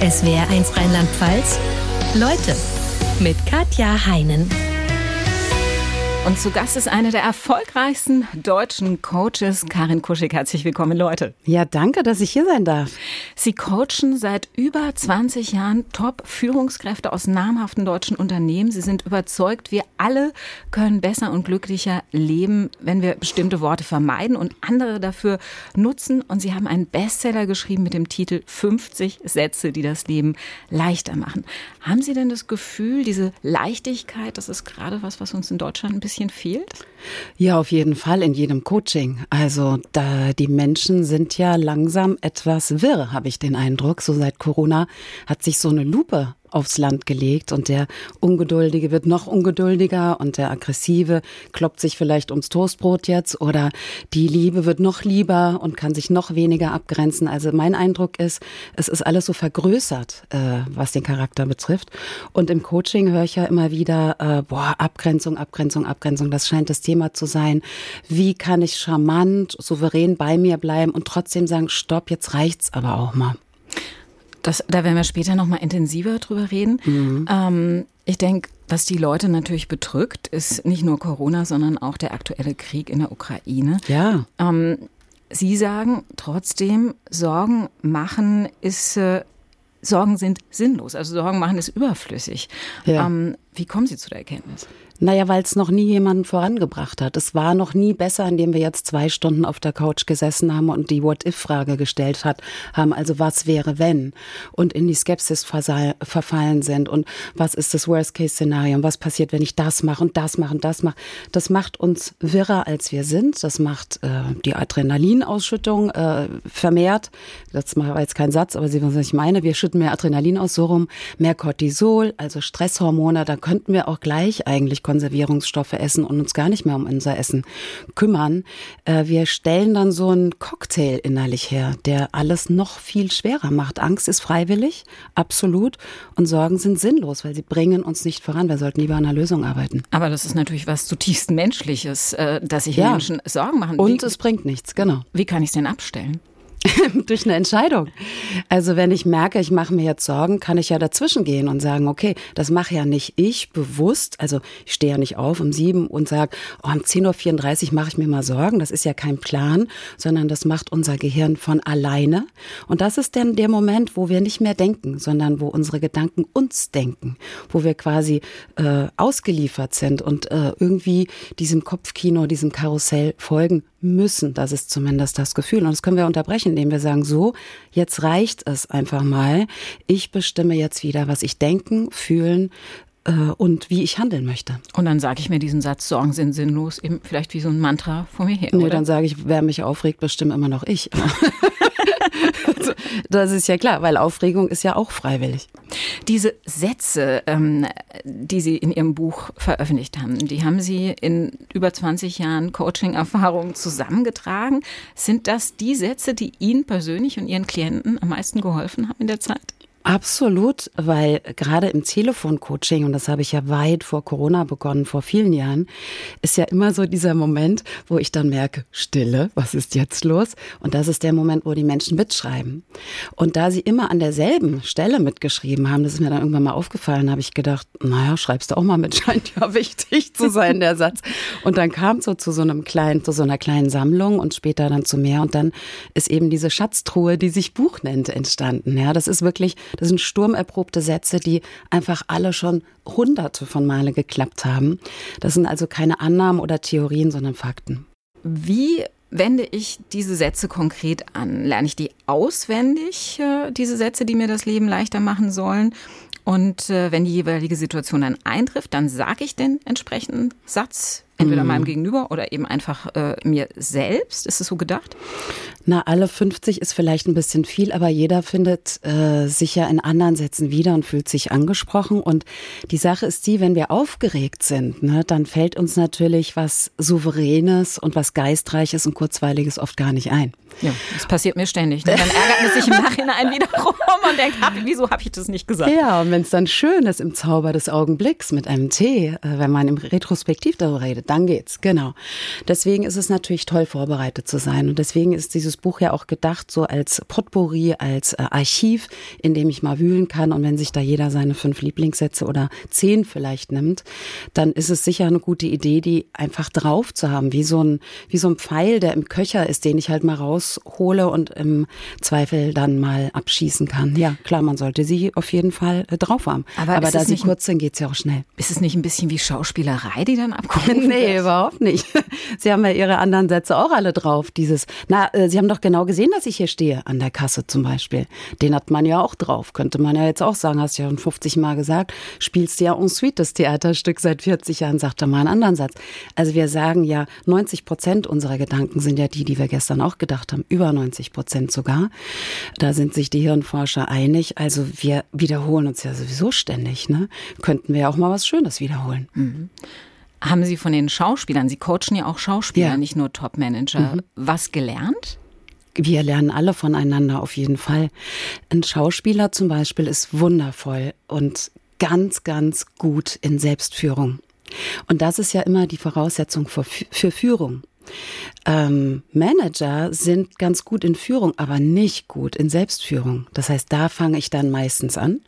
SWR1 Rheinland-Pfalz. Leute mit Katja Heinen. Und zu Gast ist eine der erfolgreichsten deutschen Coaches, Karin Kuschig. Herzlich willkommen, Leute. Ja, danke, dass ich hier sein darf. Sie coachen seit über 20 Jahren Top-Führungskräfte aus namhaften deutschen Unternehmen. Sie sind überzeugt, wir alle können besser und glücklicher leben, wenn wir bestimmte Worte vermeiden und andere dafür nutzen. Und Sie haben einen Bestseller geschrieben mit dem Titel 50 Sätze, die das Leben leichter machen. Haben Sie denn das Gefühl, diese Leichtigkeit, das ist gerade was, was uns in Deutschland ein bisschen bisschen fehlt? Ja, auf jeden Fall in jedem Coaching. Also da die Menschen sind ja langsam etwas wirr, habe ich den Eindruck. So seit Corona hat sich so eine Lupe aufs Land gelegt und der Ungeduldige wird noch ungeduldiger und der Aggressive kloppt sich vielleicht ums Toastbrot jetzt oder die Liebe wird noch lieber und kann sich noch weniger abgrenzen. Also mein Eindruck ist, es ist alles so vergrößert, äh, was den Charakter betrifft. Und im Coaching höre ich ja immer wieder, äh, boah, Abgrenzung, Abgrenzung, Abgrenzung, das scheint das Thema zu sein. Wie kann ich charmant, souverän bei mir bleiben und trotzdem sagen, stopp, jetzt reicht's aber auch mal. Das, da werden wir später noch mal intensiver drüber reden. Mhm. Ähm, ich denke, was die Leute natürlich bedrückt, ist nicht nur Corona, sondern auch der aktuelle Krieg in der Ukraine. Ja. Ähm, Sie sagen trotzdem, Sorgen machen ist äh, Sorgen sind sinnlos. Also Sorgen machen ist überflüssig. Ja. Ähm, wie kommen Sie zu der Erkenntnis? Naja, weil es noch nie jemanden vorangebracht hat. Es war noch nie besser, indem wir jetzt zwei Stunden auf der Couch gesessen haben und die What-If-Frage gestellt hat, haben. Also was wäre, wenn? Und in die Skepsis verfallen sind. Und was ist das Worst-Case-Szenario? Und was passiert, wenn ich das mache und das mache und das mache? Das macht uns wirrer, als wir sind. Das macht äh, die Adrenalinausschüttung äh, vermehrt. Das war jetzt kein Satz, aber Sie wissen, was ich meine. Wir schütten mehr Adrenalin aus, so rum, mehr Cortisol, also Stresshormone. Da könnten wir auch gleich eigentlich Konservierungsstoffe essen und uns gar nicht mehr um unser Essen kümmern. Äh, wir stellen dann so einen Cocktail innerlich her, der alles noch viel schwerer macht. Angst ist freiwillig, absolut, und Sorgen sind sinnlos, weil sie bringen uns nicht voran. Wir sollten lieber an einer Lösung arbeiten. Aber das ist natürlich was zutiefst Menschliches, äh, dass sich ja. Menschen Sorgen machen. Und Wie, es bringt nichts, genau. Wie kann ich es denn abstellen? durch eine Entscheidung. Also wenn ich merke, ich mache mir jetzt Sorgen, kann ich ja dazwischen gehen und sagen, okay, das mache ja nicht ich bewusst. Also ich stehe ja nicht auf um sieben und sage, oh, um 10.34 Uhr mache ich mir mal Sorgen. Das ist ja kein Plan, sondern das macht unser Gehirn von alleine. Und das ist dann der Moment, wo wir nicht mehr denken, sondern wo unsere Gedanken uns denken, wo wir quasi äh, ausgeliefert sind und äh, irgendwie diesem Kopfkino, diesem Karussell folgen müssen. Das ist zumindest das Gefühl. Und das können wir unterbrechen, indem wir sagen, so, jetzt reicht es einfach mal. Ich bestimme jetzt wieder, was ich denken, fühlen, äh, und wie ich handeln möchte. Und dann sage ich mir diesen Satz, Sorgen sind sinnlos, eben vielleicht wie so ein Mantra vor mir her. Nee, oder? dann sage ich, wer mich aufregt, bestimme immer noch ich. das ist ja klar, weil Aufregung ist ja auch freiwillig. Diese Sätze, ähm, die Sie in Ihrem Buch veröffentlicht haben, die haben Sie in über 20 Jahren Coaching-Erfahrung zusammengetragen. Sind das die Sätze, die Ihnen persönlich und Ihren Klienten am meisten geholfen haben in der Zeit? Absolut, weil gerade im Telefoncoaching, und das habe ich ja weit vor Corona begonnen, vor vielen Jahren, ist ja immer so dieser Moment, wo ich dann merke, Stille, was ist jetzt los? Und das ist der Moment, wo die Menschen mitschreiben. Und da sie immer an derselben Stelle mitgeschrieben haben, das ist mir dann irgendwann mal aufgefallen, habe ich gedacht, naja, schreibst du auch mal mit, scheint ja wichtig zu sein, der Satz. Und dann kam es so zu so einem kleinen, zu so einer kleinen Sammlung und später dann zu mehr. Und dann ist eben diese Schatztruhe, die sich Buch nennt, entstanden. Ja, das ist wirklich das sind sturmerprobte Sätze, die einfach alle schon hunderte von Male geklappt haben. Das sind also keine Annahmen oder Theorien, sondern Fakten. Wie wende ich diese Sätze konkret an? Lerne ich die auswendig, äh, diese Sätze, die mir das Leben leichter machen sollen? Und äh, wenn die jeweilige Situation dann eintrifft, dann sage ich den entsprechenden Satz, entweder mhm. meinem Gegenüber oder eben einfach äh, mir selbst. Ist es so gedacht? Na, alle 50 ist vielleicht ein bisschen viel, aber jeder findet äh, sich ja in anderen Sätzen wieder und fühlt sich angesprochen. Und die Sache ist die, wenn wir aufgeregt sind, ne, dann fällt uns natürlich was Souveränes und was Geistreiches und Kurzweiliges oft gar nicht ein. Ja, das passiert mir ständig. Ne? Dann ärgert man sich im Nachhinein wiederum und denkt, hab, wieso habe ich das nicht gesagt? Ja, und wenn es dann schön ist im Zauber des Augenblicks mit einem Tee, äh, wenn man im Retrospektiv darüber redet, dann geht's, genau. Deswegen ist es natürlich toll, vorbereitet zu sein. Und deswegen ist dieses Buch ja auch gedacht so als Potpourri, als äh, Archiv, in dem ich mal wühlen kann. Und wenn sich da jeder seine fünf Lieblingssätze oder zehn vielleicht nimmt, dann ist es sicher eine gute Idee, die einfach drauf zu haben, wie so ein, wie so ein Pfeil, der im Köcher ist, den ich halt mal raushole und im Zweifel dann mal abschießen kann. Ja, klar, man sollte sie auf jeden Fall äh, drauf haben. Aber, Aber da sie kurz sind, geht's ja auch schnell. Ist es nicht ein bisschen wie Schauspielerei, die dann abgerufen Nee, überhaupt nicht. Sie haben ja Ihre anderen Sätze auch alle drauf. Dieses, na, äh, Sie haben doch genau gesehen, dass ich hier stehe, an der Kasse zum Beispiel. Den hat man ja auch drauf. Könnte man ja jetzt auch sagen, hast du ja schon 50 Mal gesagt, spielst du ja en suite das Theaterstück seit 40 Jahren, sagt er mal einen anderen Satz. Also wir sagen ja, 90 Prozent unserer Gedanken sind ja die, die wir gestern auch gedacht haben. Über 90 Prozent sogar. Da sind sich die Hirnforscher einig. Also wir wiederholen uns ja sowieso ständig. Ne? Könnten wir ja auch mal was Schönes wiederholen. Mhm. Haben Sie von den Schauspielern, Sie coachen ja auch Schauspieler, ja. nicht nur Top-Manager, mhm. was gelernt? Wir lernen alle voneinander auf jeden Fall. Ein Schauspieler zum Beispiel ist wundervoll und ganz, ganz gut in Selbstführung. Und das ist ja immer die Voraussetzung für, für Führung. Ähm, Manager sind ganz gut in Führung, aber nicht gut in Selbstführung. Das heißt, da fange ich dann meistens an.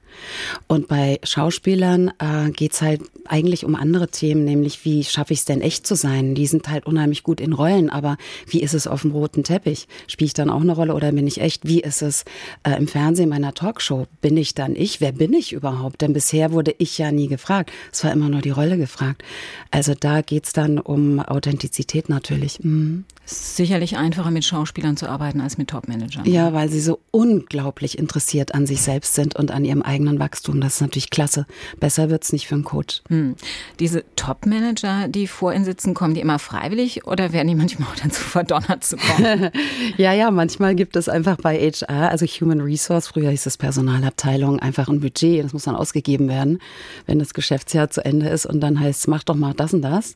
Und bei Schauspielern äh, geht halt eigentlich um andere Themen, nämlich wie schaffe ich es denn echt zu sein? Die sind halt unheimlich gut in Rollen, aber wie ist es auf dem roten Teppich? Spiele ich dann auch eine Rolle oder bin ich echt? Wie ist es äh, im Fernsehen meiner Talkshow? Bin ich dann ich? Wer bin ich überhaupt? Denn bisher wurde ich ja nie gefragt. Es war immer nur die Rolle gefragt. Also da geht's dann um Authentizität natürlich. Mhm. Sicherlich einfacher mit Schauspielern zu arbeiten als mit Topmanagern. Ja, weil sie so unglaublich interessiert an sich selbst sind und an ihrem eigenen Wachstum. Das ist natürlich klasse. Besser wird's nicht für einen Coach. Hm. Diese Topmanager, die vor Ihnen sitzen, kommen die immer freiwillig oder werden die manchmal auch dazu verdonnert zu kommen? ja, ja, manchmal gibt es einfach bei HR, also Human Resource, früher hieß es Personalabteilung, einfach ein Budget. Das muss dann ausgegeben werden, wenn das Geschäftsjahr zu Ende ist und dann heißt es, mach doch mal das und das.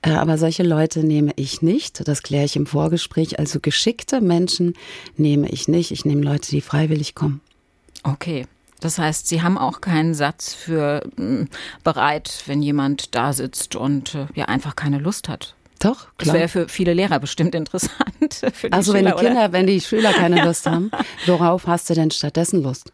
Äh, aber solche Leute nehme ich nicht. Das kläre ich im Vorgespräch. Also geschickte Menschen nehme ich nicht. Ich nehme Leute, die freiwillig kommen. Okay. Das heißt, Sie haben auch keinen Satz für mh, bereit, wenn jemand da sitzt und äh, ja einfach keine Lust hat. Doch, klar. Das wäre für viele Lehrer bestimmt interessant. also Schüler, wenn die Kinder, oder? wenn die Schüler keine Lust haben, worauf hast du denn stattdessen Lust?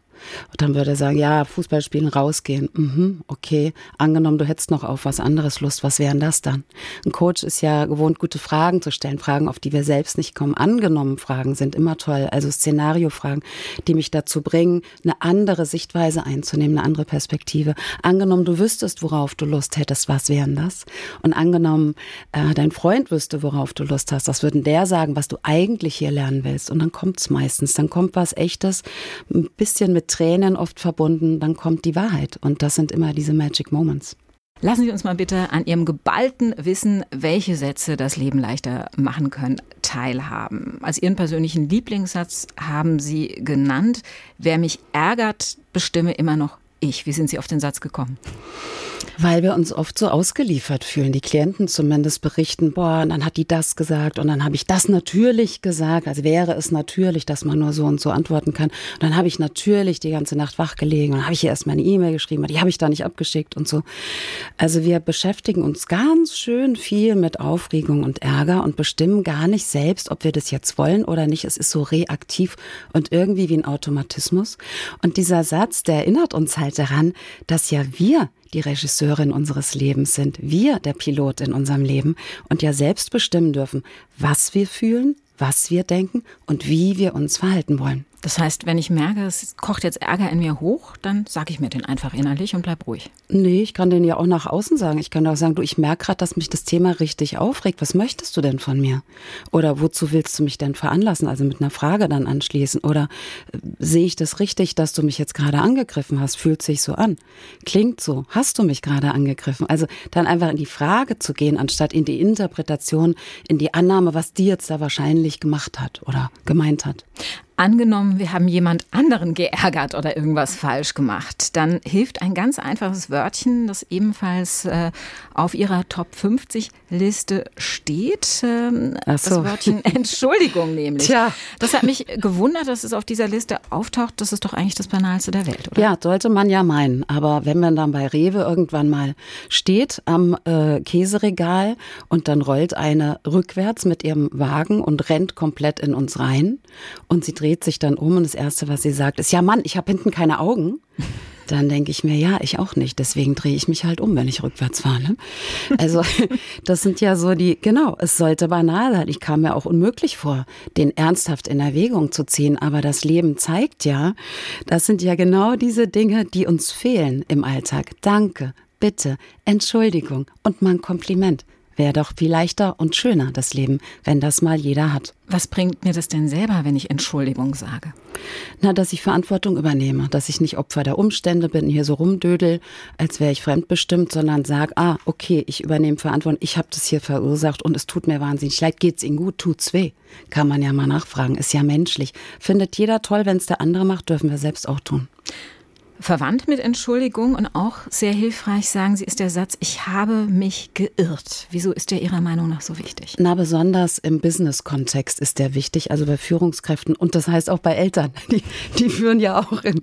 Und dann würde er sagen, ja, Fußball spielen, rausgehen. Mhm, okay. Angenommen, du hättest noch auf was anderes Lust. Was wären das dann? Ein Coach ist ja gewohnt, gute Fragen zu stellen. Fragen, auf die wir selbst nicht kommen. Angenommen Fragen sind immer toll. Also Szenariofragen, die mich dazu bringen, eine andere Sichtweise einzunehmen, eine andere Perspektive. Angenommen, du wüsstest, worauf du Lust hättest. Was wären das? Und angenommen, äh, dein Freund wüsste, worauf du Lust hast. Was würden der sagen, was du eigentlich hier lernen willst? Und dann kommt's meistens. Dann kommt was Echtes, ein bisschen mit Tränen oft verbunden, dann kommt die Wahrheit. Und das sind immer diese Magic Moments. Lassen Sie uns mal bitte an Ihrem geballten Wissen, welche Sätze das Leben leichter machen können, teilhaben. Als Ihren persönlichen Lieblingssatz haben Sie genannt, wer mich ärgert, bestimme immer noch ich. Wie sind Sie auf den Satz gekommen? Weil wir uns oft so ausgeliefert fühlen. Die Klienten zumindest berichten, boah, und dann hat die das gesagt und dann habe ich das natürlich gesagt. Also wäre es natürlich, dass man nur so und so antworten kann. Und dann habe ich natürlich die ganze Nacht wach gelegen und dann habe ich ihr erst mal eine E-Mail geschrieben, die habe ich da nicht abgeschickt und so. Also wir beschäftigen uns ganz schön viel mit Aufregung und Ärger und bestimmen gar nicht selbst, ob wir das jetzt wollen oder nicht. Es ist so reaktiv und irgendwie wie ein Automatismus. Und dieser Satz, der erinnert uns halt daran, dass ja wir die Regisseurin unseres Lebens sind, wir der Pilot in unserem Leben und ja selbst bestimmen dürfen, was wir fühlen, was wir denken und wie wir uns verhalten wollen. Das heißt, wenn ich merke, es kocht jetzt Ärger in mir hoch, dann sage ich mir den einfach innerlich und bleib ruhig. Nee, ich kann den ja auch nach außen sagen. Ich kann auch sagen, du, ich merke gerade, dass mich das Thema richtig aufregt. Was möchtest du denn von mir? Oder wozu willst du mich denn veranlassen? Also mit einer Frage dann anschließen. Oder äh, sehe ich das richtig, dass du mich jetzt gerade angegriffen hast? Fühlt sich so an? Klingt so. Hast du mich gerade angegriffen? Also dann einfach in die Frage zu gehen, anstatt in die Interpretation, in die Annahme, was die jetzt da wahrscheinlich gemacht hat oder gemeint hat. Angenommen, angenommen, wir haben jemand anderen geärgert oder irgendwas falsch gemacht, dann hilft ein ganz einfaches Wörtchen, das ebenfalls äh, auf Ihrer Top 50 Liste steht. Ähm, so. Das Wörtchen Entschuldigung nämlich. Tja. Das hat mich gewundert, dass es auf dieser Liste auftaucht. Das ist doch eigentlich das Banalste der Welt, oder? Ja, sollte man ja meinen. Aber wenn man dann bei Rewe irgendwann mal steht am äh, Käseregal und dann rollt eine rückwärts mit ihrem Wagen und rennt komplett in uns rein und sie dreht sich dann um und das Erste, was sie sagt, ist, ja Mann, ich habe hinten keine Augen. Dann denke ich mir, ja, ich auch nicht. Deswegen drehe ich mich halt um, wenn ich rückwärts fahre. Also das sind ja so die, genau, es sollte banal sein. Ich kam mir auch unmöglich vor, den ernsthaft in Erwägung zu ziehen. Aber das Leben zeigt ja, das sind ja genau diese Dinge, die uns fehlen im Alltag. Danke, bitte, Entschuldigung und mal ein Kompliment. Wäre doch viel leichter und schöner das Leben, wenn das mal jeder hat. Was bringt mir das denn selber, wenn ich Entschuldigung sage? Na, dass ich Verantwortung übernehme, dass ich nicht Opfer der Umstände bin, hier so rumdödel, als wäre ich fremdbestimmt, sondern sage, ah, okay, ich übernehme Verantwortung, ich habe das hier verursacht und es tut mir wahnsinnig leid, geht's Ihnen gut, tut's weh? Kann man ja mal nachfragen, ist ja menschlich. Findet jeder toll, wenn es der andere macht, dürfen wir selbst auch tun verwandt mit Entschuldigung und auch sehr hilfreich, sagen Sie, ist der Satz, ich habe mich geirrt. Wieso ist der Ihrer Meinung nach so wichtig? Na, besonders im Business-Kontext ist der wichtig, also bei Führungskräften und das heißt auch bei Eltern. Die, die führen ja auch im,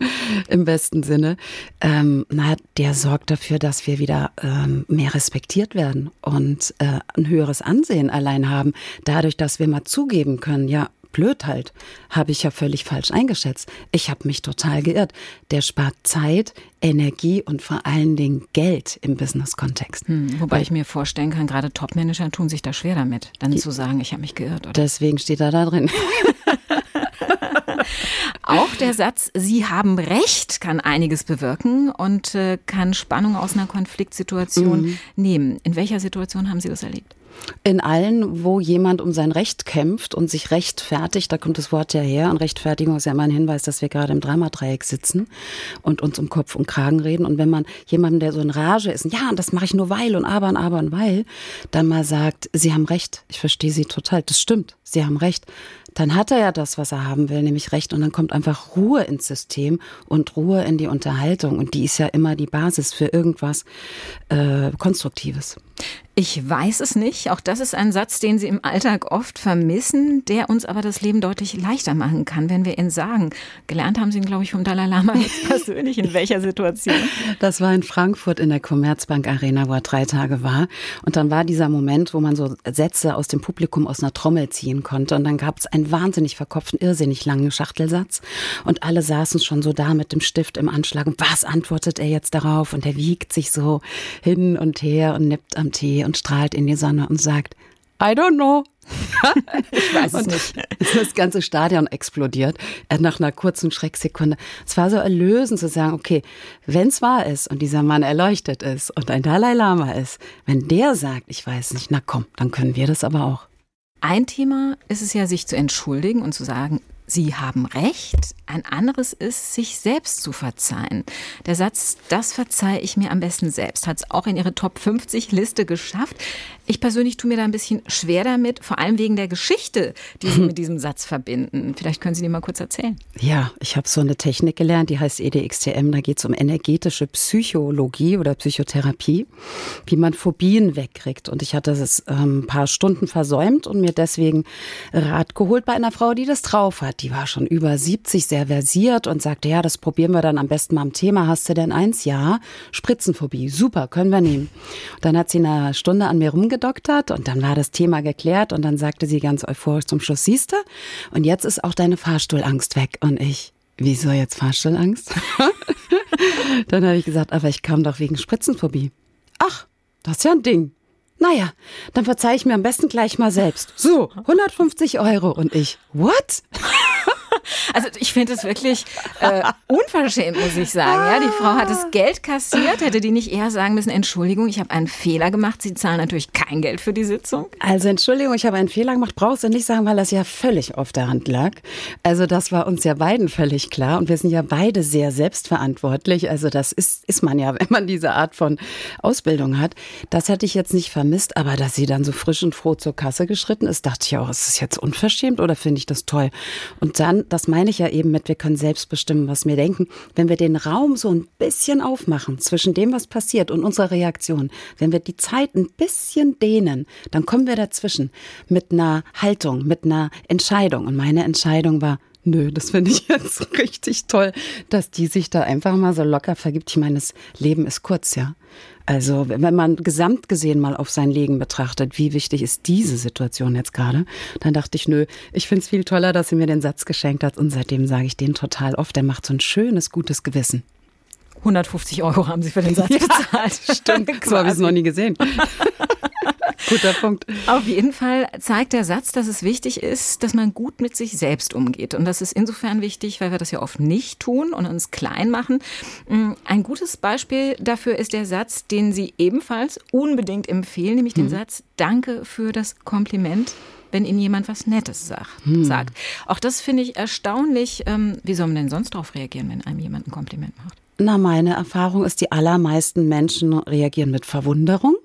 im besten Sinne. Ähm, na, der sorgt dafür, dass wir wieder ähm, mehr respektiert werden und äh, ein höheres Ansehen allein haben, dadurch, dass wir mal zugeben können, ja, blöd halt, habe ich ja völlig falsch eingeschätzt. Ich habe mich total geirrt. Der spart Zeit, Energie und vor allen Dingen Geld im Business-Kontext. Hm, wobei Weil, ich mir vorstellen kann, gerade Top-Manager tun sich da schwer damit, dann zu sagen, ich habe mich geirrt. Oder? Deswegen steht er da drin. Auch der Satz, Sie haben Recht, kann einiges bewirken und äh, kann Spannung aus einer Konfliktsituation mhm. nehmen. In welcher Situation haben Sie das erlebt? In allen, wo jemand um sein Recht kämpft und sich rechtfertigt, da kommt das Wort ja her, und Rechtfertigung ist ja immer ein Hinweis, dass wir gerade im Dramadreieck sitzen und uns um Kopf und Kragen reden. Und wenn man jemandem, der so in Rage ist, ja, und das mache ich nur weil und aber und aber und weil, dann mal sagt, Sie haben Recht, ich verstehe Sie total, das stimmt, Sie haben Recht, dann hat er ja das, was er haben will, nämlich Recht. Und dann kommt einfach Ruhe ins System und Ruhe in die Unterhaltung. Und die ist ja immer die Basis für irgendwas äh, Konstruktives. Ich weiß es nicht. Auch das ist ein Satz, den Sie im Alltag oft vermissen, der uns aber das Leben deutlich leichter machen kann, wenn wir ihn sagen. Gelernt haben Sie ihn, glaube ich, vom Dalai Lama jetzt persönlich. In welcher Situation? Das war in Frankfurt in der Commerzbank Arena, wo er drei Tage war. Und dann war dieser Moment, wo man so Sätze aus dem Publikum aus einer Trommel ziehen konnte. Und dann gab es einen wahnsinnig verkopften, irrsinnig langen Schachtelsatz. Und alle saßen schon so da mit dem Stift im Anschlag. Und was antwortet er jetzt darauf? Und er wiegt sich so hin und her und nippt am Tee und strahlt in die Sonne und sagt, I don't know. ich weiß es nicht. Das ganze Stadion explodiert nach einer kurzen Schrecksekunde. Es war so erlösend zu sagen, okay, wenn es wahr ist und dieser Mann erleuchtet ist und ein Dalai Lama ist, wenn der sagt, ich weiß nicht, na komm, dann können wir das aber auch. Ein Thema ist es ja, sich zu entschuldigen und zu sagen, Sie haben recht. Ein anderes ist, sich selbst zu verzeihen. Der Satz, das verzeihe ich mir am besten selbst, hat es auch in Ihre Top 50 Liste geschafft. Ich persönlich tue mir da ein bisschen schwer damit, vor allem wegen der Geschichte, die Sie mit diesem Satz verbinden. Vielleicht können Sie die mal kurz erzählen. Ja, ich habe so eine Technik gelernt, die heißt EDXTM. Da geht es um energetische Psychologie oder Psychotherapie, wie man Phobien wegkriegt. Und ich hatte es ähm, ein paar Stunden versäumt und mir deswegen Rat geholt bei einer Frau, die das drauf hat die war schon über 70, sehr versiert und sagte, ja, das probieren wir dann am besten mal am Thema. Hast du denn eins? Ja. Spritzenphobie. Super, können wir nehmen. Und dann hat sie eine Stunde an mir rumgedoktert und dann war das Thema geklärt und dann sagte sie ganz euphorisch zum Schluss, siehste, und jetzt ist auch deine Fahrstuhlangst weg. Und ich, wieso jetzt Fahrstuhlangst? dann habe ich gesagt, aber ich kam doch wegen Spritzenphobie. Ach, das ist ja ein Ding. Naja, dann verzeih ich mir am besten gleich mal selbst. So, 150 Euro. Und ich, what? Also ich finde es wirklich äh, unverschämt, muss ich sagen. Ja, die Frau hat das Geld kassiert. Hätte die nicht eher sagen müssen, Entschuldigung, ich habe einen Fehler gemacht. Sie zahlen natürlich kein Geld für die Sitzung. Also Entschuldigung, ich habe einen Fehler gemacht. Brauchst du nicht sagen, weil das ja völlig auf der Hand lag. Also das war uns ja beiden völlig klar. Und wir sind ja beide sehr selbstverantwortlich. Also das ist, ist man ja, wenn man diese Art von Ausbildung hat. Das hätte ich jetzt nicht vermisst. Aber dass sie dann so frisch und froh zur Kasse geschritten ist, dachte ich auch, ist das jetzt unverschämt oder finde ich das toll? Und dann, das meine ich ja eben mit, wir können selbst bestimmen, was wir denken. Wenn wir den Raum so ein bisschen aufmachen zwischen dem, was passiert und unserer Reaktion, wenn wir die Zeit ein bisschen dehnen, dann kommen wir dazwischen mit einer Haltung, mit einer Entscheidung. Und meine Entscheidung war, Nö, das finde ich jetzt richtig toll, dass die sich da einfach mal so locker vergibt. Ich meine, das Leben ist kurz, ja. Also wenn man gesamt gesehen mal auf sein Leben betrachtet, wie wichtig ist diese Situation jetzt gerade, dann dachte ich, nö, ich finde es viel toller, dass sie mir den Satz geschenkt hat und seitdem sage ich den total oft. Der macht so ein schönes, gutes Gewissen. 150 Euro haben Sie für den Satz ja, bezahlt. Stimmt, so habe ich es noch nie gesehen. Guter Punkt. Auf jeden Fall zeigt der Satz, dass es wichtig ist, dass man gut mit sich selbst umgeht. Und das ist insofern wichtig, weil wir das ja oft nicht tun und uns klein machen. Mm, ein gutes Beispiel dafür ist der Satz, den Sie ebenfalls unbedingt empfehlen, nämlich den mhm. Satz, danke für das Kompliment wenn Ihnen jemand was Nettes sagt. Hm. sagt. Auch das finde ich erstaunlich. Ähm, wie soll man denn sonst darauf reagieren, wenn einem jemand ein Kompliment macht? Na, meine Erfahrung ist, die allermeisten Menschen reagieren mit Verwunderung.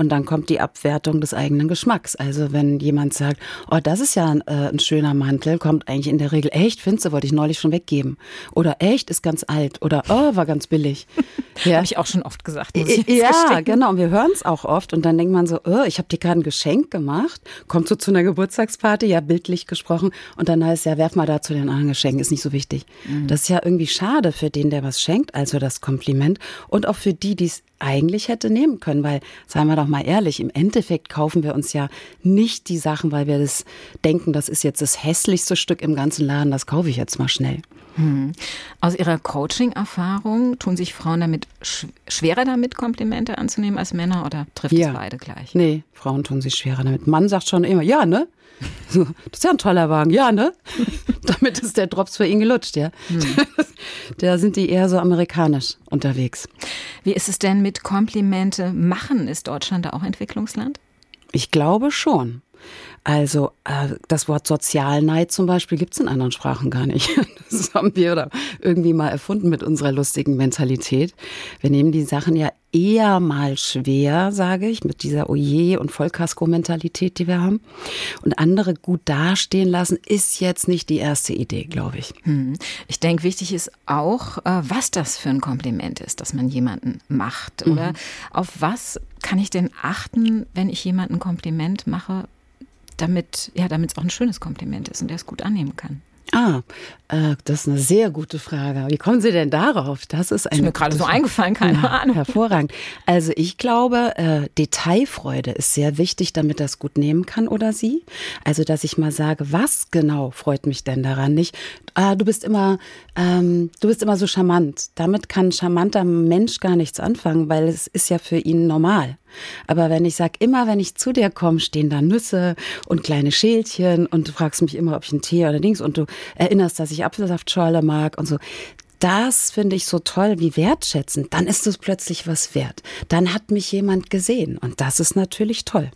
Und dann kommt die Abwertung des eigenen Geschmacks. Also wenn jemand sagt, oh, das ist ja ein, äh, ein schöner Mantel, kommt eigentlich in der Regel, echt, findest du, wollte ich neulich schon weggeben. Oder echt, ist ganz alt. Oder oh, war ganz billig. Ja. Habe ich auch schon oft gesagt. Ja, gestehen. genau. Und wir hören es auch oft. Und dann denkt man so, oh, ich habe dir gerade ein Geschenk gemacht. Kommt so zu einer Geburtstagsparty, ja, bildlich gesprochen. Und dann heißt ja, werf mal da zu den anderen Geschenken, ist nicht so wichtig. Mhm. Das ist ja irgendwie schade für den, der was schenkt, also das Kompliment. Und auch für die, die es eigentlich hätte nehmen können, weil, seien wir doch mal ehrlich, im Endeffekt kaufen wir uns ja nicht die Sachen, weil wir das denken, das ist jetzt das hässlichste Stück im ganzen Laden, das kaufe ich jetzt mal schnell. Hm. Aus Ihrer Coaching-Erfahrung tun sich Frauen damit schwerer damit, Komplimente anzunehmen als Männer oder trifft ja. es beide gleich? Nee, Frauen tun sich schwerer damit. Mann sagt schon immer, ja, ne? So, das ist ja ein toller Wagen, ja, ne? Damit ist der Drops für ihn gelutscht, ja. Hm. Da sind die eher so amerikanisch unterwegs. Wie ist es denn mit Komplimente machen? Ist Deutschland da auch Entwicklungsland? Ich glaube schon. Also äh, das Wort Sozialneid zum Beispiel gibt es in anderen Sprachen gar nicht. Das haben wir da irgendwie mal erfunden mit unserer lustigen Mentalität. Wir nehmen die Sachen ja eher mal schwer, sage ich, mit dieser Oje- und Vollkasko-Mentalität, die wir haben. Und andere gut dastehen lassen, ist jetzt nicht die erste Idee, glaube ich. Hm. Ich denke, wichtig ist auch, äh, was das für ein Kompliment ist, das man jemanden macht. Oder mhm. auf was kann ich denn achten, wenn ich jemanden ein Kompliment mache, damit ja, damit es auch ein schönes Kompliment ist und der es gut annehmen kann. Ah, äh, das ist eine sehr gute Frage. Wie kommen Sie denn darauf? Das ist, eine ist mir gerade so eingefallen, keine ja, Ahnung. Hervorragend. Also ich glaube, äh, Detailfreude ist sehr wichtig, damit das gut nehmen kann oder sie. Also dass ich mal sage, was genau freut mich denn daran nicht? Ah, du bist immer, ähm, du bist immer so charmant. Damit kann ein charmanter Mensch gar nichts anfangen, weil es ist ja für ihn normal. Aber wenn ich sage, immer wenn ich zu dir komme, stehen da Nüsse und kleine Schälchen und du fragst mich immer, ob ich einen Tee oder Dings und du erinnerst, dass ich Apfelsaftschorle mag und so. Das finde ich so toll, wie wertschätzend. Dann ist es plötzlich was wert. Dann hat mich jemand gesehen und das ist natürlich toll.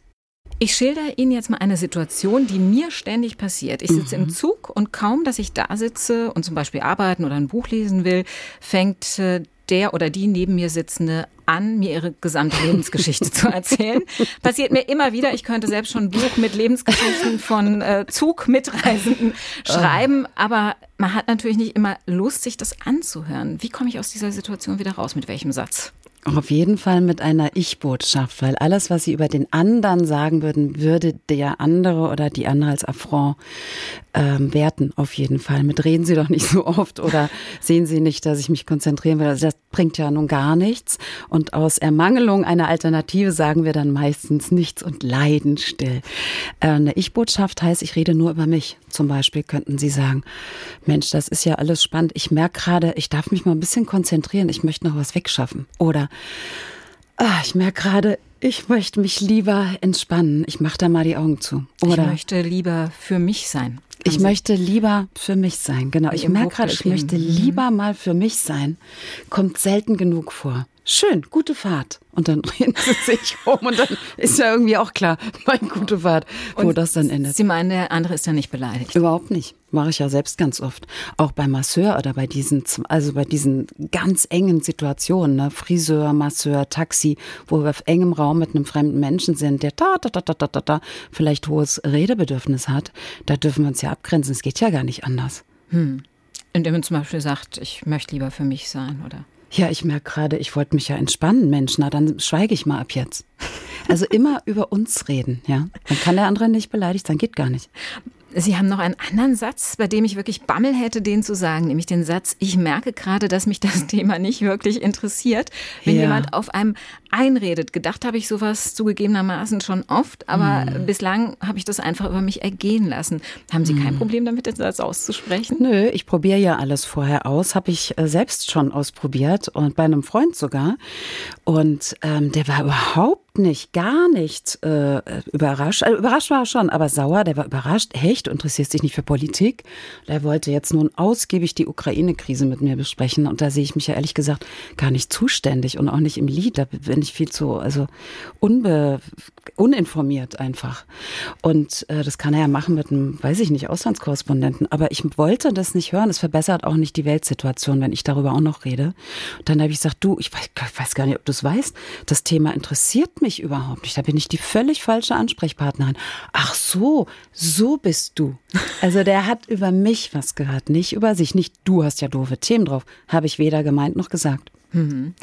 Ich schilder Ihnen jetzt mal eine Situation, die mir ständig passiert. Ich sitze mhm. im Zug und kaum, dass ich da sitze und zum Beispiel arbeiten oder ein Buch lesen will, fängt äh, der oder die neben mir sitzende an, mir ihre gesamte Lebensgeschichte zu erzählen. Passiert mir immer wieder. Ich könnte selbst schon ein Buch mit Lebensgeschichten von äh, Zugmitreisenden schreiben, aber man hat natürlich nicht immer Lust, sich das anzuhören. Wie komme ich aus dieser Situation wieder raus? Mit welchem Satz? Auf jeden Fall mit einer Ich-Botschaft, weil alles, was Sie über den anderen sagen würden, würde der andere oder die andere als Affront ähm, werten. Auf jeden Fall. Mit reden Sie doch nicht so oft oder sehen Sie nicht, dass ich mich konzentrieren will. Also das bringt ja nun gar nichts. Und aus Ermangelung einer Alternative sagen wir dann meistens nichts und leiden still. Äh, eine Ich-Botschaft heißt, ich rede nur über mich. Zum Beispiel könnten Sie sagen, Mensch, das ist ja alles spannend. Ich merke gerade, ich darf mich mal ein bisschen konzentrieren. Ich möchte noch was wegschaffen. Oder ah, ich merke gerade, ich möchte mich lieber entspannen. Ich mache da mal die Augen zu. Oder ich möchte lieber für mich sein. Ich möchte lieber für mich sein. Genau. Ich merke gerade, ich möchte lieber mhm. mal für mich sein. Kommt selten genug vor. Schön, gute Fahrt. Und dann drehen sie sich um und dann ist ja irgendwie auch klar, meine gute Fahrt, wo und das dann endet. Sie meinen, der andere ist ja nicht beleidigt? Überhaupt nicht. Mache ich ja selbst ganz oft. Auch beim Masseur oder bei diesen, also bei diesen ganz engen Situationen, ne? Friseur, Masseur, Taxi, wo wir auf engem Raum mit einem fremden Menschen sind, der da, da, da, da, da, da, da vielleicht hohes Redebedürfnis hat. Da dürfen wir uns ja abgrenzen. Es geht ja gar nicht anders. Hm. Indem man zum Beispiel sagt, ich möchte lieber für mich sein, oder? Ja, ich merke gerade, ich wollte mich ja entspannen, Mensch. Na, dann schweige ich mal ab jetzt. Also immer über uns reden, ja. Dann kann der andere nicht beleidigt sein, geht gar nicht. Sie haben noch einen anderen Satz, bei dem ich wirklich Bammel hätte, den zu sagen, nämlich den Satz, ich merke gerade, dass mich das Thema nicht wirklich interessiert, wenn ja. jemand auf einem einredet. Gedacht habe ich sowas zugegebenermaßen schon oft, aber hm. bislang habe ich das einfach über mich ergehen lassen. Haben Sie kein hm. Problem damit, den Satz auszusprechen? Nö, ich probiere ja alles vorher aus, habe ich äh, selbst schon ausprobiert und bei einem Freund sogar. Und ähm, der war überhaupt nicht, gar nicht äh, überrascht. Also überrascht war er schon, aber sauer, der war überrascht. Echt, interessiert sich nicht für Politik. Der wollte jetzt nun ausgiebig die Ukraine-Krise mit mir besprechen. Und da sehe ich mich ja ehrlich gesagt gar nicht zuständig und auch nicht im Lied. Da bin ich viel zu, also unbe, uninformiert einfach. Und äh, das kann er ja machen mit einem, weiß ich nicht, Auslandskorrespondenten. Aber ich wollte das nicht hören. Es verbessert auch nicht die Weltsituation, wenn ich darüber auch noch rede. Und dann habe ich gesagt, du, ich weiß, ich weiß gar nicht, ob du es weißt, das Thema interessiert mich überhaupt nicht. Da bin ich die völlig falsche Ansprechpartnerin. Ach so, so bist du. Also der hat über mich was gehört, nicht über sich. Nicht du hast ja doofe Themen drauf. Habe ich weder gemeint noch gesagt. Mhm.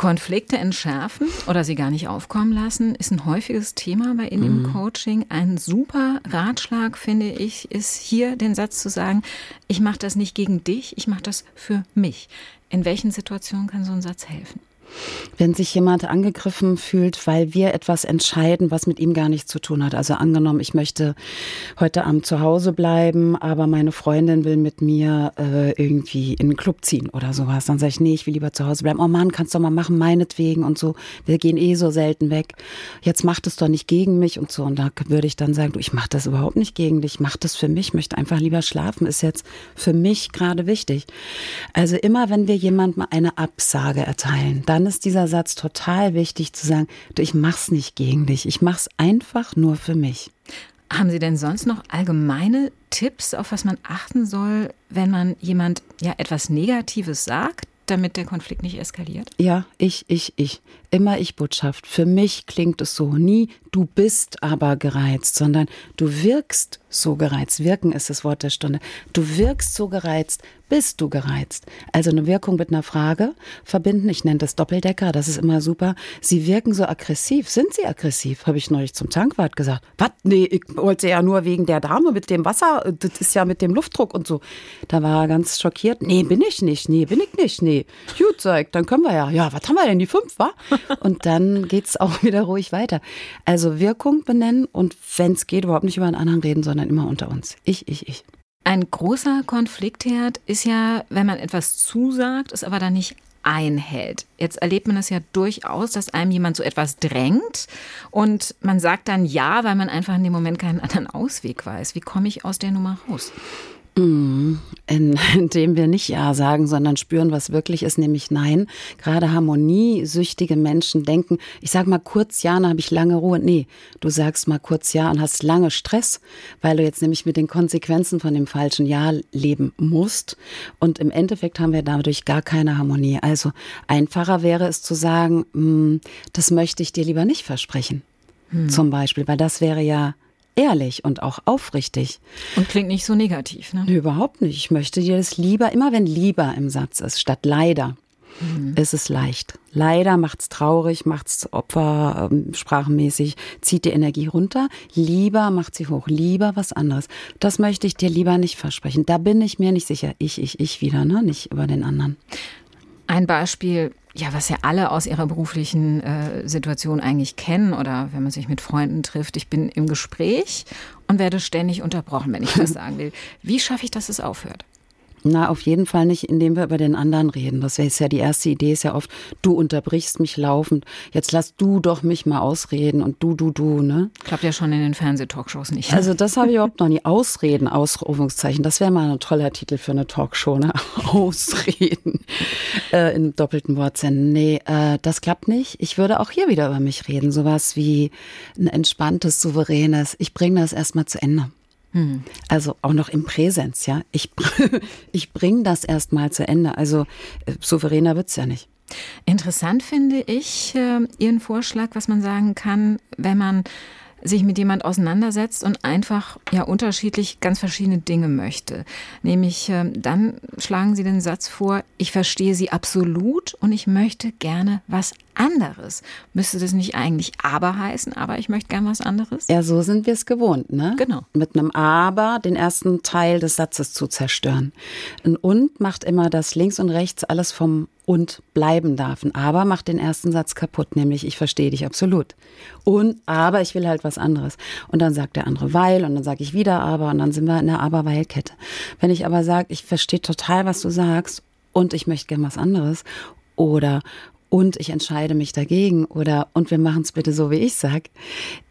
Konflikte entschärfen oder sie gar nicht aufkommen lassen, ist ein häufiges Thema bei Ihnen im mhm. Coaching. Ein super Ratschlag, finde ich, ist hier den Satz zu sagen, ich mache das nicht gegen dich, ich mache das für mich. In welchen Situationen kann so ein Satz helfen? Wenn sich jemand angegriffen fühlt, weil wir etwas entscheiden, was mit ihm gar nichts zu tun hat. Also angenommen, ich möchte heute Abend zu Hause bleiben, aber meine Freundin will mit mir äh, irgendwie in den Club ziehen oder sowas. Dann sage ich, nee, ich will lieber zu Hause bleiben. Oh Mann, kannst du mal machen, meinetwegen und so. Wir gehen eh so selten weg. Jetzt macht es doch nicht gegen mich und so. Und da würde ich dann sagen, du, ich mache das überhaupt nicht gegen dich, ich mache das für mich, möchte einfach lieber schlafen, ist jetzt für mich gerade wichtig. Also immer, wenn wir jemandem eine Absage erteilen, dann ist dieser Satz total wichtig zu sagen, du, ich mach's nicht gegen dich, ich mach's einfach nur für mich. Haben Sie denn sonst noch allgemeine Tipps, auf was man achten soll, wenn man jemand ja etwas Negatives sagt, damit der Konflikt nicht eskaliert? Ja, ich, ich, ich. Immer Ich-Botschaft. Für mich klingt es so nie, du bist aber gereizt, sondern du wirkst so gereizt. Wirken ist das Wort der Stunde. Du wirkst so gereizt, bist du gereizt? Also eine Wirkung mit einer Frage verbinden. Ich nenne das Doppeldecker, das ist immer super. Sie wirken so aggressiv. Sind sie aggressiv? Habe ich neulich zum Tankwart gesagt. Was? Nee, ich wollte ja nur wegen der Dame mit dem Wasser. Das ist ja mit dem Luftdruck und so. Da war er ganz schockiert. Nee, bin ich nicht. Nee, bin ich nicht. Nee. Gut, sag, dann können wir ja. Ja, was haben wir denn? Die fünf, wa? Und dann geht's auch wieder ruhig weiter. Also Wirkung benennen und wenn es geht, überhaupt nicht über einen anderen reden, sondern immer unter uns. Ich, ich, ich. Ein großer Konfliktherd ist ja, wenn man etwas zusagt, es aber dann nicht einhält. Jetzt erlebt man es ja durchaus, dass einem jemand so etwas drängt und man sagt dann ja, weil man einfach in dem Moment keinen anderen Ausweg weiß. Wie komme ich aus der Nummer raus? Mm, in, indem wir nicht Ja sagen, sondern spüren, was wirklich ist, nämlich Nein. Gerade harmoniesüchtige Menschen denken, ich sage mal kurz Ja, dann habe ich lange Ruhe. Nee, du sagst mal kurz Ja und hast lange Stress, weil du jetzt nämlich mit den Konsequenzen von dem falschen Ja leben musst. Und im Endeffekt haben wir dadurch gar keine Harmonie. Also einfacher wäre es zu sagen, mm, das möchte ich dir lieber nicht versprechen. Hm. Zum Beispiel, weil das wäre ja ehrlich und auch aufrichtig. Und klingt nicht so negativ, ne? Überhaupt nicht. Ich möchte dir das lieber, immer wenn lieber im Satz ist, statt leider, mhm. ist es leicht. Leider macht's traurig, macht's opfersprachenmäßig, ähm, zieht die Energie runter. Lieber macht sie hoch, lieber was anderes. Das möchte ich dir lieber nicht versprechen. Da bin ich mir nicht sicher. Ich, ich, ich wieder, ne? Nicht über den anderen. Ein Beispiel, ja, was ja alle aus ihrer beruflichen äh, Situation eigentlich kennen oder wenn man sich mit Freunden trifft. Ich bin im Gespräch und werde ständig unterbrochen, wenn ich das sagen will. Wie schaffe ich, dass es aufhört? Na, auf jeden Fall nicht, indem wir über den anderen reden. Das ist ja die erste Idee, ist ja oft, du unterbrichst mich laufend. Jetzt lass du doch mich mal ausreden und du, du, du, ne? Klappt ja schon in den Fernsehtalkshows nicht. Also das habe ich überhaupt noch nie. Ausreden, Ausrufungszeichen. Das wäre mal ein toller Titel für eine Talkshow, ne? Ausreden. Äh, in doppelten Wortsinn. Nee, äh, das klappt nicht. Ich würde auch hier wieder über mich reden. Sowas wie ein entspanntes, souveränes. Ich bringe das erstmal zu Ende. Hm. Also auch noch im Präsens, ja. Ich, ich bringe das erstmal zu Ende. Also äh, souveräner wird's ja nicht. Interessant finde ich äh, Ihren Vorschlag, was man sagen kann, wenn man sich mit jemand auseinandersetzt und einfach ja unterschiedlich ganz verschiedene Dinge möchte. Nämlich äh, dann schlagen Sie den Satz vor, ich verstehe Sie absolut und ich möchte gerne was anderes. Müsste das nicht eigentlich aber heißen, aber ich möchte gern was anderes? Ja, so sind wir es gewohnt, ne? Genau. Mit einem aber den ersten Teil des Satzes zu zerstören. Ein und macht immer, dass links und rechts alles vom und bleiben darf. Ein aber macht den ersten Satz kaputt, nämlich ich verstehe dich absolut. Und aber ich will halt was anderes. Und dann sagt der andere weil und dann sage ich wieder aber und dann sind wir in der aber-weil-Kette. Wenn ich aber sage, ich verstehe total, was du sagst und ich möchte gern was anderes oder und ich entscheide mich dagegen oder und wir machen es bitte so, wie ich sag,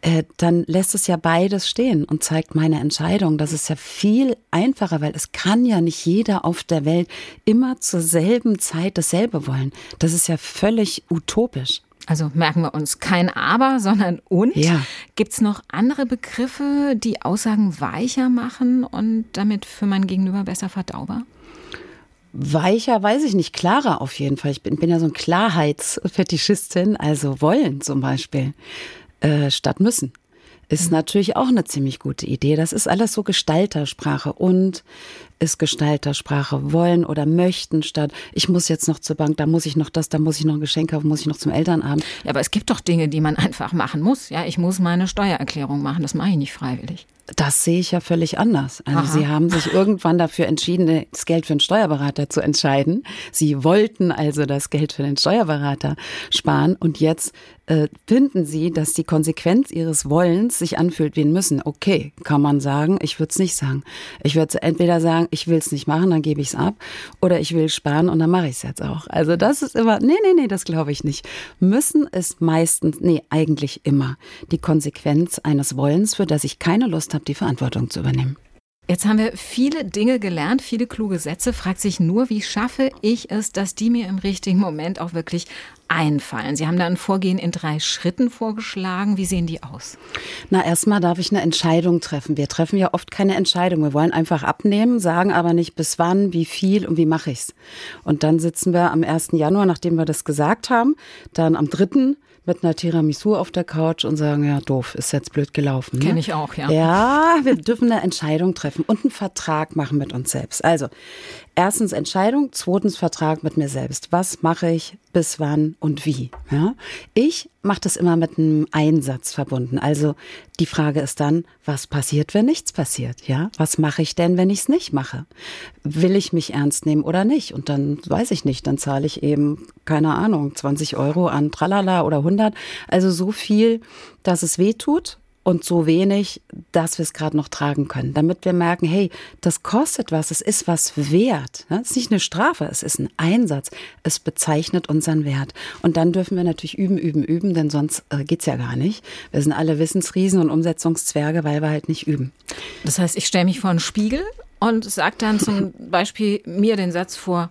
äh, dann lässt es ja beides stehen und zeigt meine Entscheidung. Das ist ja viel einfacher, weil es kann ja nicht jeder auf der Welt immer zur selben Zeit dasselbe wollen. Das ist ja völlig utopisch. Also merken wir uns kein Aber, sondern und. Ja. Gibt es noch andere Begriffe, die Aussagen weicher machen und damit für mein Gegenüber besser verdaubar? Weicher, weiß ich nicht, klarer auf jeden Fall. Ich bin, bin ja so ein Klarheitsfetischistin, also wollen zum Beispiel, äh, statt müssen. Ist mhm. natürlich auch eine ziemlich gute Idee. Das ist alles so Gestaltersprache und ist Gestaltersprache. Wollen oder möchten statt, ich muss jetzt noch zur Bank, da muss ich noch das, da muss ich noch ein Geschenk kaufen, muss ich noch zum Elternabend. Ja, aber es gibt doch Dinge, die man einfach machen muss. Ja, ich muss meine Steuererklärung machen. Das mache ich nicht freiwillig. Das sehe ich ja völlig anders. Also Aha. Sie haben sich irgendwann dafür entschieden, das Geld für einen Steuerberater zu entscheiden. Sie wollten also das Geld für den Steuerberater sparen und jetzt äh, finden Sie, dass die Konsequenz Ihres Wollens sich anfühlt wie ein Müssen. Okay, kann man sagen, ich würde es nicht sagen. Ich würde entweder sagen, ich will es nicht machen, dann gebe ich es ab, oder ich will sparen und dann mache ich es jetzt auch. Also das ist immer, nee, nee, nee, das glaube ich nicht. Müssen ist meistens, nee, eigentlich immer die Konsequenz eines Wollens, für das ich keine Lust habe, die Verantwortung zu übernehmen. Jetzt haben wir viele Dinge gelernt, viele kluge Sätze. Fragt sich nur, wie schaffe ich es, dass die mir im richtigen Moment auch wirklich einfallen? Sie haben da ein Vorgehen in drei Schritten vorgeschlagen. Wie sehen die aus? Na, erstmal darf ich eine Entscheidung treffen. Wir treffen ja oft keine Entscheidung. Wir wollen einfach abnehmen, sagen aber nicht bis wann, wie viel und wie mache ich's. Und dann sitzen wir am 1. Januar, nachdem wir das gesagt haben, dann am 3 mit einer Tiramisu auf der Couch und sagen, ja, doof, ist jetzt blöd gelaufen. Ne? Kenne ich auch, ja. Ja, wir dürfen eine Entscheidung treffen und einen Vertrag machen mit uns selbst. Also, erstens Entscheidung, zweitens Vertrag mit mir selbst. Was mache ich, bis wann und wie? Ja? Ich mache das immer mit einem Einsatz verbunden. Also, die Frage ist dann, was passiert, wenn nichts passiert? Ja, was mache ich denn, wenn ich es nicht mache? Will ich mich ernst nehmen oder nicht? Und dann weiß ich nicht, dann zahle ich eben, keine Ahnung, 20 Euro an Tralala oder 100. Also so viel, dass es weh tut und so wenig, dass wir es gerade noch tragen können, damit wir merken, hey, das kostet was, es ist was wert. Es ist nicht eine Strafe, es ist ein Einsatz, es bezeichnet unseren Wert. Und dann dürfen wir natürlich üben, üben, üben, denn sonst äh, geht's ja gar nicht. Wir sind alle Wissensriesen und Umsetzungszwerge, weil wir halt nicht üben. Das heißt, ich stelle mich vor einen Spiegel und sage dann zum Beispiel mir den Satz vor,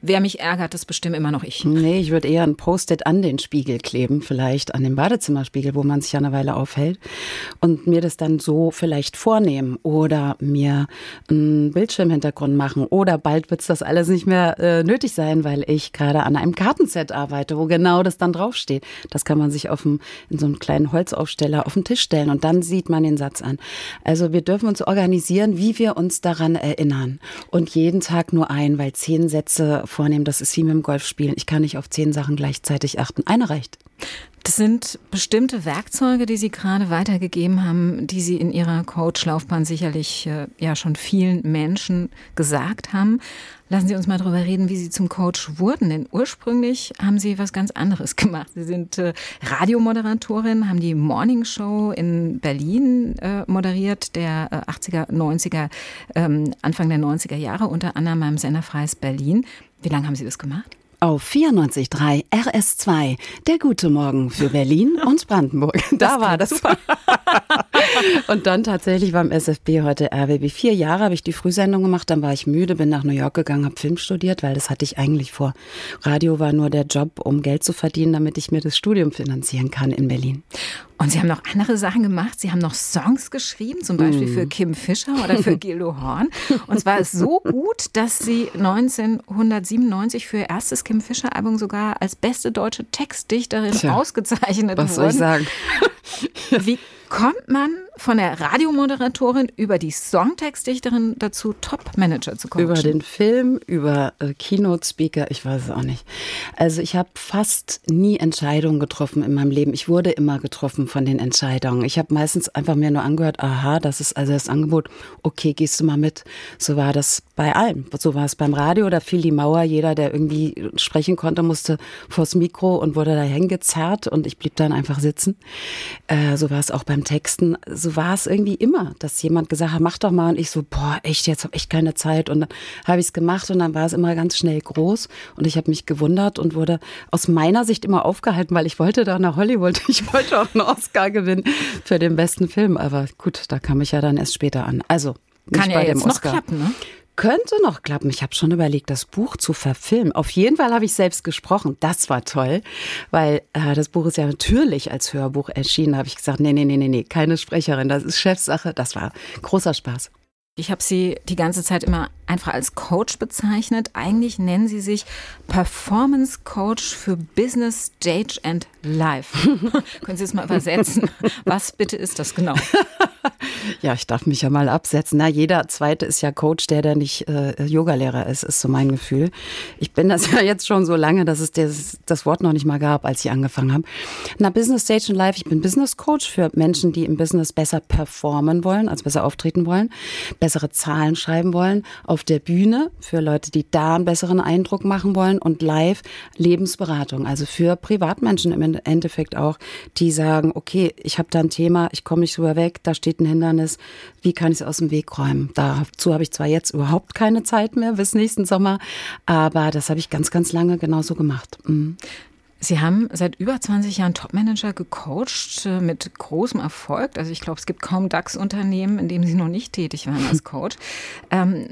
wer mich ärgert, das bestimme immer noch ich. Nee, ich würde eher ein Post-it an den Spiegel kleben, vielleicht an den Badezimmerspiegel, wo man sich ja eine Weile aufhält und mir das dann so vielleicht vornehmen oder mir einen Bildschirmhintergrund machen oder bald wird es das alles nicht mehr äh, nötig sein, weil ich gerade an einem Kartenset arbeite, wo genau das dann draufsteht. Das kann man sich auf dem, in so einem kleinen Holzaufsteller auf den Tisch stellen und dann sieht man den Satz an. Also wir dürfen uns organisieren, wie wir uns daran erinnern und jeden Tag nur ein, weil zehn Sätze vornehmen. Das ist wie mit dem Golfspielen. Ich kann nicht auf zehn Sachen gleichzeitig achten. Eine reicht. Das sind bestimmte Werkzeuge, die Sie gerade weitergegeben haben, die Sie in Ihrer Coach-Laufbahn sicherlich äh, ja schon vielen Menschen gesagt haben. Lassen Sie uns mal darüber reden, wie Sie zum Coach wurden. Denn ursprünglich haben Sie was ganz anderes gemacht. Sie sind äh, Radiomoderatorin, haben die Morning Show in Berlin äh, moderiert, der äh, 80er, 90er, ähm, Anfang der 90er Jahre, unter anderem beim Sender Freies Berlin. Wie lange haben Sie das gemacht? Auf 94.3 RS2, der gute Morgen für Berlin und Brandenburg. Da war das. Super. und dann tatsächlich beim SFB heute RBB. Vier Jahre habe ich die Frühsendung gemacht, dann war ich müde, bin nach New York gegangen, habe Film studiert, weil das hatte ich eigentlich vor. Radio war nur der Job, um Geld zu verdienen, damit ich mir das Studium finanzieren kann in Berlin. Und Sie haben noch andere Sachen gemacht. Sie haben noch Songs geschrieben, zum Beispiel mm. für Kim Fischer oder für Gildo Horn. Und zwar ist so gut, dass Sie 1997 für ihr erstes Kim Fischer Album sogar als beste deutsche Textdichterin Tja, ausgezeichnet was wurden. Was soll ich sagen? Wie kommt man von der Radiomoderatorin über die Songtextdichterin dazu, Top-Manager zu coachen? Über den Film, über äh, Keynote-Speaker, ich weiß es auch nicht. Also ich habe fast nie Entscheidungen getroffen in meinem Leben. Ich wurde immer getroffen von den Entscheidungen. Ich habe meistens einfach mir nur angehört, aha, das ist also das Angebot, okay, gehst du mal mit. So war das bei allem. So war es beim Radio, da fiel die Mauer, jeder, der irgendwie sprechen konnte, musste vors Mikro und wurde da hingezerrt und ich blieb dann einfach sitzen. Äh, so war es auch beim Texten. So war es irgendwie immer, dass jemand gesagt hat, mach doch mal und ich so, boah, echt, jetzt habe echt keine Zeit und dann habe ich es gemacht und dann war es immer ganz schnell groß und ich habe mich gewundert und wurde aus meiner Sicht immer aufgehalten, weil ich wollte da nach Hollywood. Ich wollte auch einen Oscar gewinnen für den besten Film, aber gut, da kam ich ja dann erst später an. Also kann ja jetzt noch klappen, ne? Könnte noch klappen. Ich habe schon überlegt, das Buch zu verfilmen. Auf jeden Fall habe ich selbst gesprochen. Das war toll, weil äh, das Buch ist ja natürlich als Hörbuch erschienen. Da habe ich gesagt, nee, nee, nee, nee, nee, keine Sprecherin. Das ist Chefsache. Das war großer Spaß. Ich habe Sie die ganze Zeit immer einfach als Coach bezeichnet. Eigentlich nennen Sie sich Performance Coach für Business, Stage and Life. Können Sie es mal übersetzen? Was bitte ist das genau? ja, ich darf mich ja mal absetzen. Na, jeder Zweite ist ja Coach, der da nicht äh, Yogalehrer ist, ist so mein Gefühl. Ich bin das ja jetzt schon so lange, dass es das, das Wort noch nicht mal gab, als ich angefangen habe. Na, Business Stage and Life, ich bin Business Coach für Menschen, die im Business besser performen wollen, also besser auftreten wollen, bessere Zahlen schreiben wollen, auf der Bühne für Leute, die da einen besseren Eindruck machen wollen und live Lebensberatung, also für Privatmenschen im Endeffekt auch, die sagen, okay, ich habe da ein Thema, ich komme nicht drüber weg, da steht ein Hindernis, wie kann ich es aus dem Weg räumen? Dazu habe ich zwar jetzt überhaupt keine Zeit mehr bis nächsten Sommer, aber das habe ich ganz, ganz lange genauso gemacht. Mhm. Sie haben seit über 20 Jahren Topmanager gecoacht äh, mit großem Erfolg. Also ich glaube, es gibt kaum DAX-Unternehmen, in dem Sie noch nicht tätig waren als Coach. Ähm,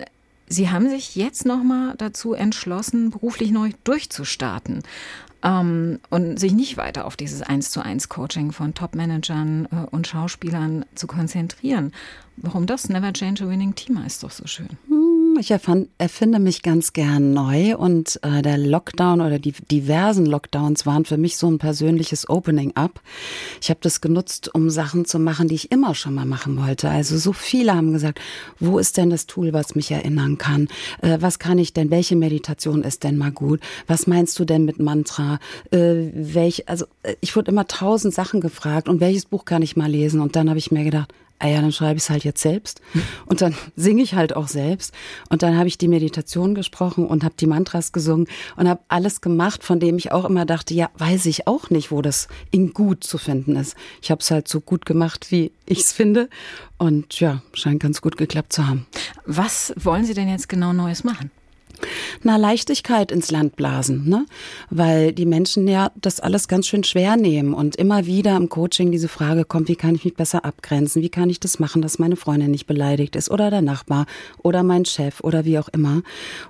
Sie haben sich jetzt nochmal dazu entschlossen, beruflich neu durchzustarten ähm, und sich nicht weiter auf dieses Eins zu eins Coaching von Topmanagern äh, und Schauspielern zu konzentrieren. Warum das? Never change a winning team ist doch so schön. Ich erfand, erfinde mich ganz gern neu und äh, der Lockdown oder die diversen Lockdowns waren für mich so ein persönliches Opening-up. Ich habe das genutzt, um Sachen zu machen, die ich immer schon mal machen wollte. Also so viele haben gesagt, wo ist denn das Tool, was mich erinnern kann? Äh, was kann ich denn? Welche Meditation ist denn mal gut? Was meinst du denn mit Mantra? Äh, welch, also äh, ich wurde immer tausend Sachen gefragt und welches Buch kann ich mal lesen? Und dann habe ich mir gedacht, ah ja, dann schreibe ich es halt jetzt selbst. Und dann singe ich halt auch selbst. Und dann habe ich die Meditation gesprochen und habe die Mantras gesungen und habe alles gemacht, von dem ich auch immer dachte, ja, weiß ich auch nicht, wo das in gut zu finden ist. Ich habe es halt so gut gemacht, wie ich es finde. Und ja, scheint ganz gut geklappt zu haben. Was wollen Sie denn jetzt genau Neues machen? Na, Leichtigkeit ins Land blasen, ne? Weil die Menschen ja das alles ganz schön schwer nehmen und immer wieder im Coaching diese Frage kommt, wie kann ich mich besser abgrenzen? Wie kann ich das machen, dass meine Freundin nicht beleidigt ist oder der Nachbar oder mein Chef oder wie auch immer?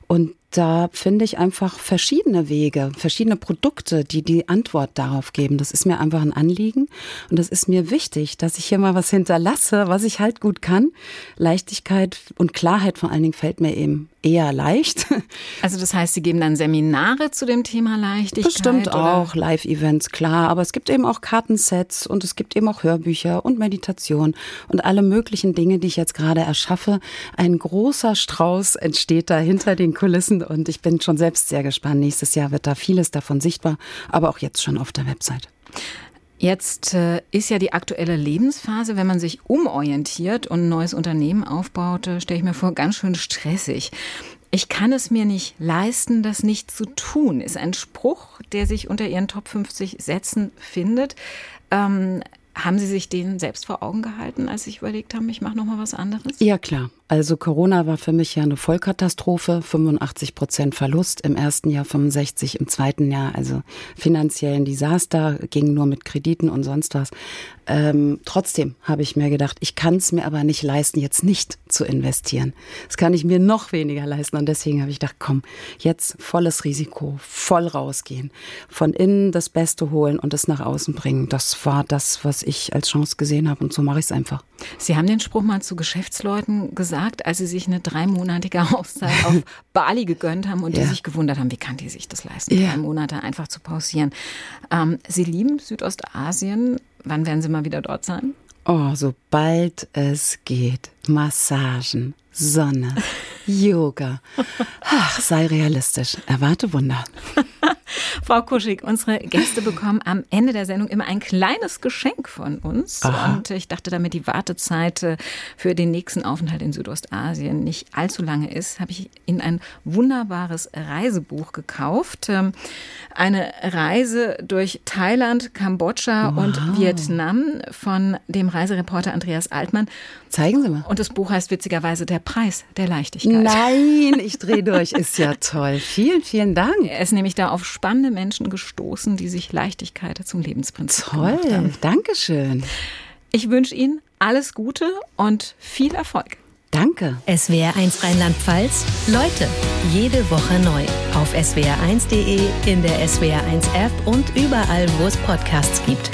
Und da finde ich einfach verschiedene Wege, verschiedene Produkte, die die Antwort darauf geben. Das ist mir einfach ein Anliegen und das ist mir wichtig, dass ich hier mal was hinterlasse, was ich halt gut kann. Leichtigkeit und Klarheit vor allen Dingen fällt mir eben eher leicht. Also das heißt, Sie geben dann Seminare zu dem Thema Leichtigkeit? Bestimmt oder? auch, Live-Events, klar. Aber es gibt eben auch Kartensets und es gibt eben auch Hörbücher und Meditation und alle möglichen Dinge, die ich jetzt gerade erschaffe. Ein großer Strauß entsteht da hinter den Kulissen und ich bin schon selbst sehr gespannt. Nächstes Jahr wird da vieles davon sichtbar, aber auch jetzt schon auf der Website. Jetzt äh, ist ja die aktuelle Lebensphase, wenn man sich umorientiert und ein neues Unternehmen aufbaut, äh, stelle ich mir vor, ganz schön stressig. Ich kann es mir nicht leisten, das nicht zu tun, ist ein Spruch, der sich unter Ihren Top 50 Sätzen findet. Ähm, haben Sie sich den selbst vor Augen gehalten, als Sie sich überlegt haben, ich mache noch mal was anderes? Ja, klar. Also Corona war für mich ja eine Vollkatastrophe, 85 Prozent Verlust im ersten Jahr, 65 im zweiten Jahr, also finanziellen Desaster, ging nur mit Krediten und sonst was. Ähm, trotzdem habe ich mir gedacht, ich kann es mir aber nicht leisten, jetzt nicht zu investieren. Das kann ich mir noch weniger leisten und deswegen habe ich gedacht, komm, jetzt volles Risiko, voll rausgehen, von innen das Beste holen und es nach außen bringen. Das war das, was ich als Chance gesehen habe und so mache ich es einfach. Sie haben den Spruch mal zu Geschäftsleuten gesagt, als Sie sich eine dreimonatige Auszeit auf Bali gegönnt haben und ja. die sich gewundert haben, wie kann die sich das leisten, ja. drei Monate einfach zu pausieren. Ähm, Sie lieben Südostasien. Wann werden Sie mal wieder dort sein? Oh, sobald es geht. Massagen, Sonne, Yoga. Ach, sei realistisch. Erwarte Wunder. Frau Kuschig, unsere Gäste bekommen am Ende der Sendung immer ein kleines Geschenk von uns. Aha. Und ich dachte, damit die Wartezeit äh, für den nächsten Aufenthalt in Südostasien nicht allzu lange ist, habe ich Ihnen ein wunderbares Reisebuch gekauft. Ähm, eine Reise durch Thailand, Kambodscha wow. und Vietnam von dem Reisereporter Andreas Altmann. Zeigen Sie mal. Und das Buch heißt witzigerweise Der Preis der Leichtigkeit. Nein, ich drehe durch. Ist ja toll. Vielen, vielen Dank. Er ist nämlich da auf spannende Menschen gestoßen, die sich Leichtigkeit zum Lebensprinzip Toll, gemacht haben. Dankeschön. Ich wünsche Ihnen alles Gute und viel Erfolg. Danke. SWR1 Rheinland-Pfalz. Leute, jede Woche neu. Auf swr1.de, in der SWR1 App und überall, wo es Podcasts gibt.